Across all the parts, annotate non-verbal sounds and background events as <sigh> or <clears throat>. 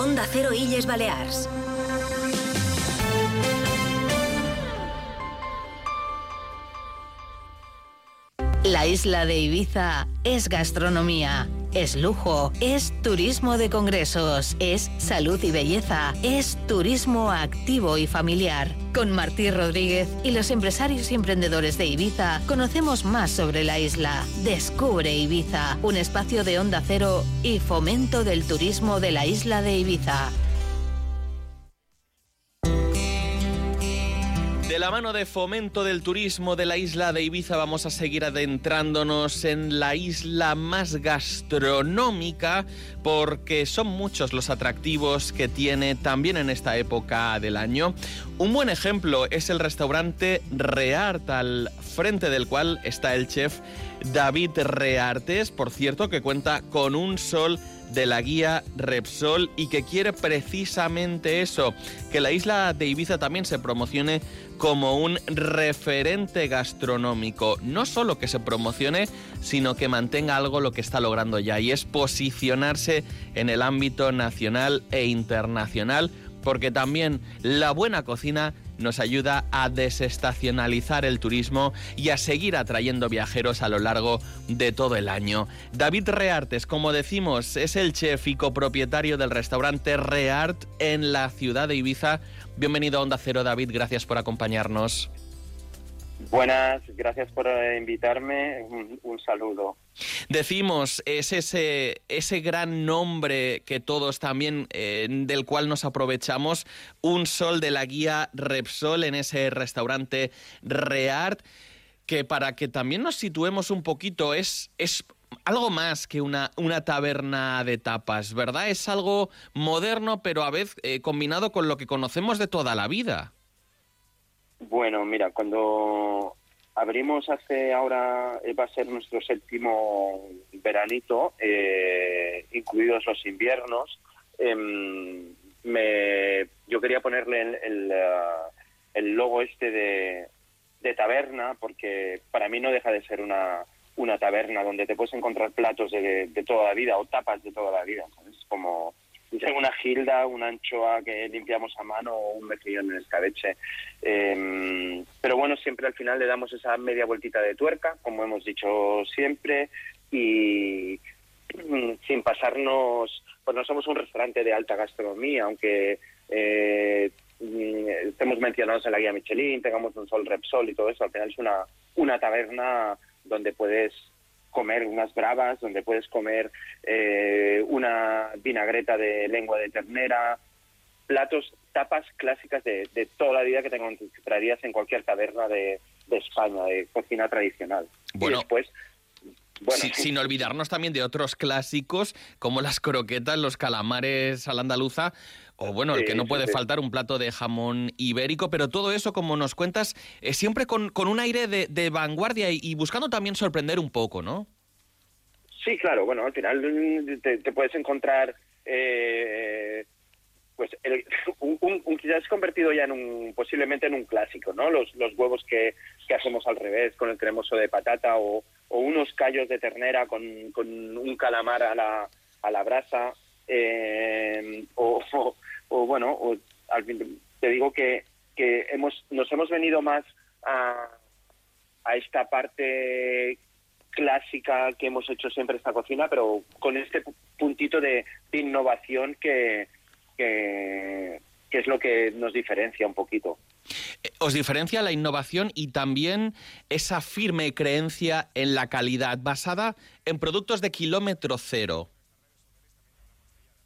Onda Cero Illes Balears. La isla de Ibiza es gastronomía es lujo, es turismo de congresos, es salud y belleza, es turismo activo y familiar. Con Martí Rodríguez y los empresarios y emprendedores de Ibiza conocemos más sobre la isla. Descubre Ibiza, un espacio de onda cero y fomento del turismo de la isla de Ibiza. La mano de fomento del turismo de la isla de Ibiza vamos a seguir adentrándonos en la isla más gastronómica porque son muchos los atractivos que tiene también en esta época del año. Un buen ejemplo es el restaurante Reart al frente del cual está el chef David Reartes, por cierto que cuenta con un sol de la guía Repsol y que quiere precisamente eso, que la isla de Ibiza también se promocione como un referente gastronómico. No solo que se promocione, sino que mantenga algo lo que está logrando ya y es posicionarse en el ámbito nacional e internacional, porque también la buena cocina nos ayuda a desestacionalizar el turismo y a seguir atrayendo viajeros a lo largo de todo el año. David Reartes, como decimos, es el chef y copropietario del restaurante Reart en la ciudad de Ibiza. Bienvenido a Onda Cero, David, gracias por acompañarnos. Buenas, gracias por eh, invitarme. Un, saludo. Decimos, es ese, ese gran nombre que todos también, eh, del cual nos aprovechamos, un sol de la guía Repsol en ese restaurante Reart, que para que también nos situemos un poquito, es, es algo más que una, una taberna de tapas, ¿verdad? Es algo moderno, pero a vez eh, combinado con lo que conocemos de toda la vida. Bueno, mira, cuando abrimos hace ahora, eh, va a ser nuestro séptimo veranito, eh, incluidos los inviernos, em, me, yo quería ponerle el, el, logo este de, de, taberna, porque para mí no deja de ser una, una taberna donde te puedes encontrar platos de, de toda la vida o tapas de toda la vida, ¿sabes? Como una gilda, una anchoa que limpiamos a mano o un mejillón en escabeche. Em, pero bueno, siempre al final le damos esa media vueltita de tuerca, como hemos dicho siempre, y mm, sin pasarnos, pues no somos un restaurante de alta gastronomía, aunque eh, mm, estemos mencionados en la guía Michelin, tengamos un sol Repsol y todo eso, al final es una, una taberna donde puedes comer unas bravas, donde puedes comer eh, una vinagreta de lengua de ternera, platos, tapas clásicas de, toda la vida que te encontrarías en cualquier taberna de, España, de cocina tradicional. Bueno, y después sin olvidarnos también de otros clásicos como las croquetas, los calamares a la andaluza, o bueno, el que no puede faltar, un plato de jamón ibérico, pero todo eso, como nos cuentas, es siempre con, un aire de, vanguardia y, buscando también sorprender un poco, ¿no? Sí, claro, bueno, al final mm, te, puedes encontrar... Eh, pues el, <laughs> un, un, quizás convertido ya en un posiblemente en un clásico, ¿no? Los, los huevos que, que hacemos al revés con el cremoso de patata o, o unos callos de ternera con, con un calamar a la, a la brasa eh, o, o, bueno, o, al fin, te digo que, que hemos, nos hemos venido más a, a esta parte clásica que hemos hecho siempre esta cocina, pero con este puntito de, innovación que, que, es lo que nos diferencia un poquito. Eh, os diferencia la innovación y también esa firme creencia en la calidad basada en productos de kilómetro cero.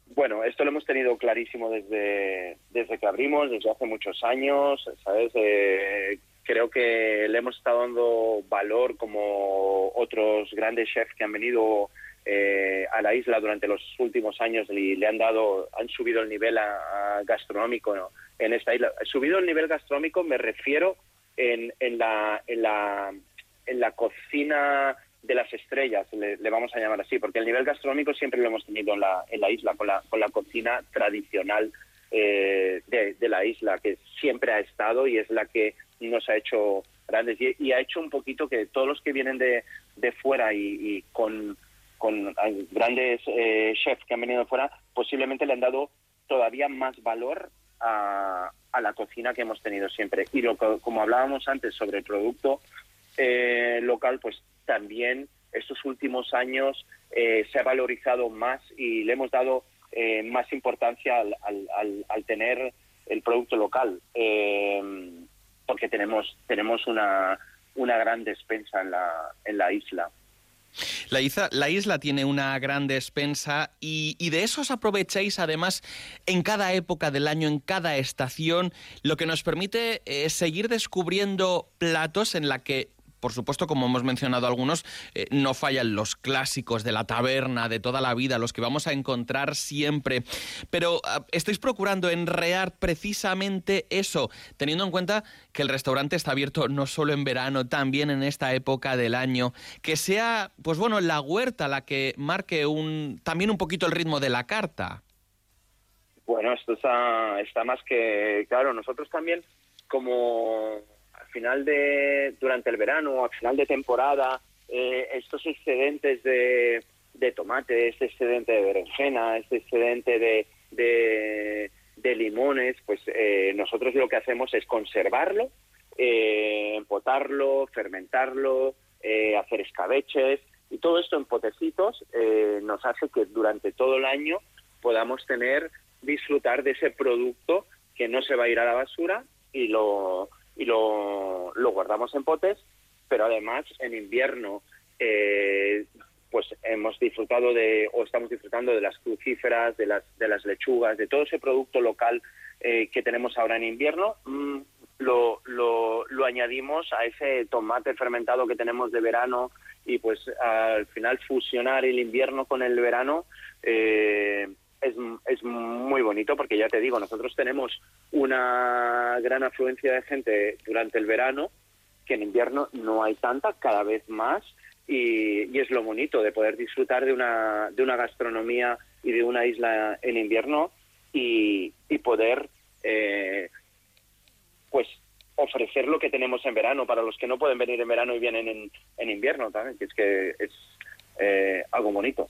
Bueno, esto lo hemos tenido clarísimo desde, desde que abrimos, desde hace muchos años, ¿sabes? Eh, creo que le hemos estado dando valor como otros grandes chefs que han venido eh, a la isla durante los últimos años y le han dado, han subido el nivel gastronómico en esta isla. Subido el nivel gastronómico me refiero en, en, la, en, la, en la cocina de las estrellas, le, vamos a llamar así, porque el nivel gastronómico siempre lo hemos tenido en la, en la isla, con la, con la cocina tradicional eh, de, la isla, que siempre ha estado y es la que nos ha hecho grandes. Y, ha hecho un poquito que todos los que vienen de, de fuera y, con, con grandes eh, chefs que han venido de fuera, posiblemente le han dado todavía más valor a, la cocina que hemos tenido siempre. Y lo, como hablábamos antes sobre el producto eh, local, pues también estos últimos años eh, se ha valorizado más y le hemos dado eh, más importancia al, al, tener el producto local, porque tenemos, tenemos una, una gran despensa en la, en la isla. La isla, la isla, tiene una gran despensa y, y, de eso os aprovecháis además en cada época del año, en cada estación, lo que nos permite eh, seguir descubriendo platos en la que por supuesto, como hemos mencionado algunos, eh, no fallan los clásicos de la taberna, de toda la vida, los que vamos a encontrar siempre. Pero ah, estáis procurando enrear precisamente eso, teniendo en cuenta que el restaurante está abierto no solo en verano, también en esta época del año. Que sea, pues bueno, la huerta la que marque un, también un poquito el ritmo de la carta. Bueno, esto está, está más que claro. Nosotros también, como final de, durante el verano, al final de temporada, eh, estos excedentes de, de, tomate, este excedente de berenjena, este excedente de, de, limones, pues eh, nosotros lo que hacemos es conservarlo, eh, empotarlo, fermentarlo, hacer escabeches y todo esto en potecitos nos hace que durante todo el año podamos tener, disfrutar de ese producto que no se va a ir a la basura y lo, y lo, lo guardamos en potes, pero además en invierno eh, pues hemos disfrutado de o estamos disfrutando de las crucíferas, de las, de las lechugas, de todo ese producto local eh, que tenemos ahora en invierno, mm, lo, lo, lo, añadimos a ese tomate fermentado que tenemos de verano y pues al final fusionar el invierno con el verano eh, es, es muy bonito porque ya te digo, nosotros tenemos una gran afluencia de gente durante el verano, que en invierno no hay tanta, cada vez más, y, es lo bonito de poder disfrutar de una, de una gastronomía y de una isla en invierno y, y poder eh, pues ofrecer lo que tenemos en verano para los que no pueden venir en verano y vienen en, en invierno también, que es que es eh, algo bonito.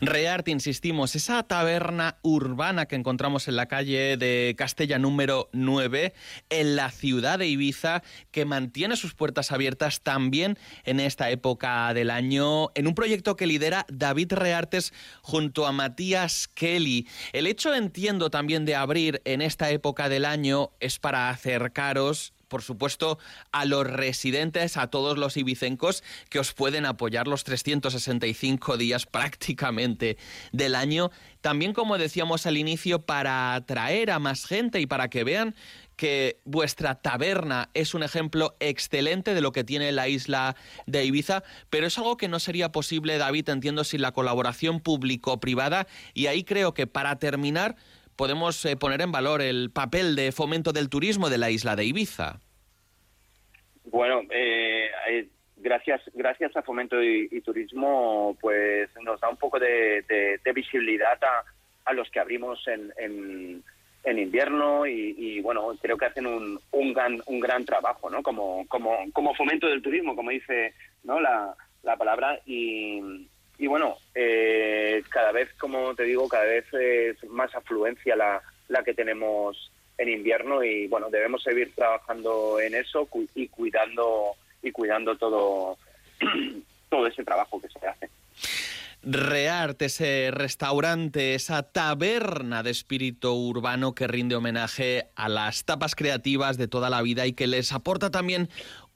Rearte, insistimos, esa taberna urbana que encontramos en la calle de Castella número 9, en la ciudad de Ibiza, que mantiene sus puertas abiertas también en esta época del año, en un proyecto que lidera David Reartes junto a Matías Kelly. El hecho, entiendo, también de abrir en esta época del año es para acercaros por supuesto, a los residentes, a todos los ibicencos que os pueden apoyar los 365 días <laughs> prácticamente del año. También, como decíamos al inicio, para atraer a más gente y para que vean que vuestra taberna es un ejemplo excelente de lo que tiene la isla de Ibiza, pero es algo que no sería posible, David, entiendo, sin la colaboración público-privada. Y ahí creo que para terminar podemos eh, poner en valor el papel de fomento del turismo de la isla de Ibiza? Bueno, eh, eh, gracias gracias a Fomento y, Turismo, pues nos da un poco de, visibilidad a, los que abrimos en, en, invierno y, bueno, creo que hacen un, un, gran, un gran trabajo, ¿no? Como, como, como Fomento del Turismo, como dice ¿no? la, la palabra y y bueno, eh, cada vez, como te digo, cada vez es más afluencia la, la que tenemos en invierno y bueno, debemos seguir trabajando en eso y cuidando y cuidando todo <clears throat> todo ese trabajo que se hace. Rearte, ese restaurante, esa taberna de espíritu urbano que rinde homenaje a las tapas creativas de toda la vida y que les aporta también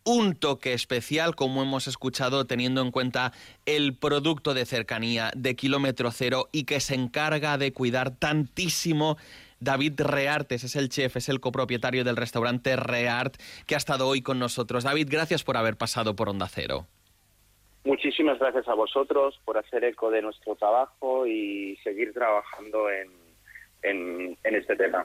un toque especial, como hemos escuchado, teniendo en cuenta el producto de cercanía de kilómetro cero y que se encarga de cuidar tantísimo. David Reartes es el chef, es el copropietario del restaurante Reart que ha estado hoy con nosotros. David, gracias por haber pasado por Onda Cero. Muchísimas gracias a vosotros por hacer eco de nuestro trabajo y seguir trabajando en, en este tema.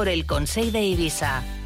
por el Consejo de Ibiza.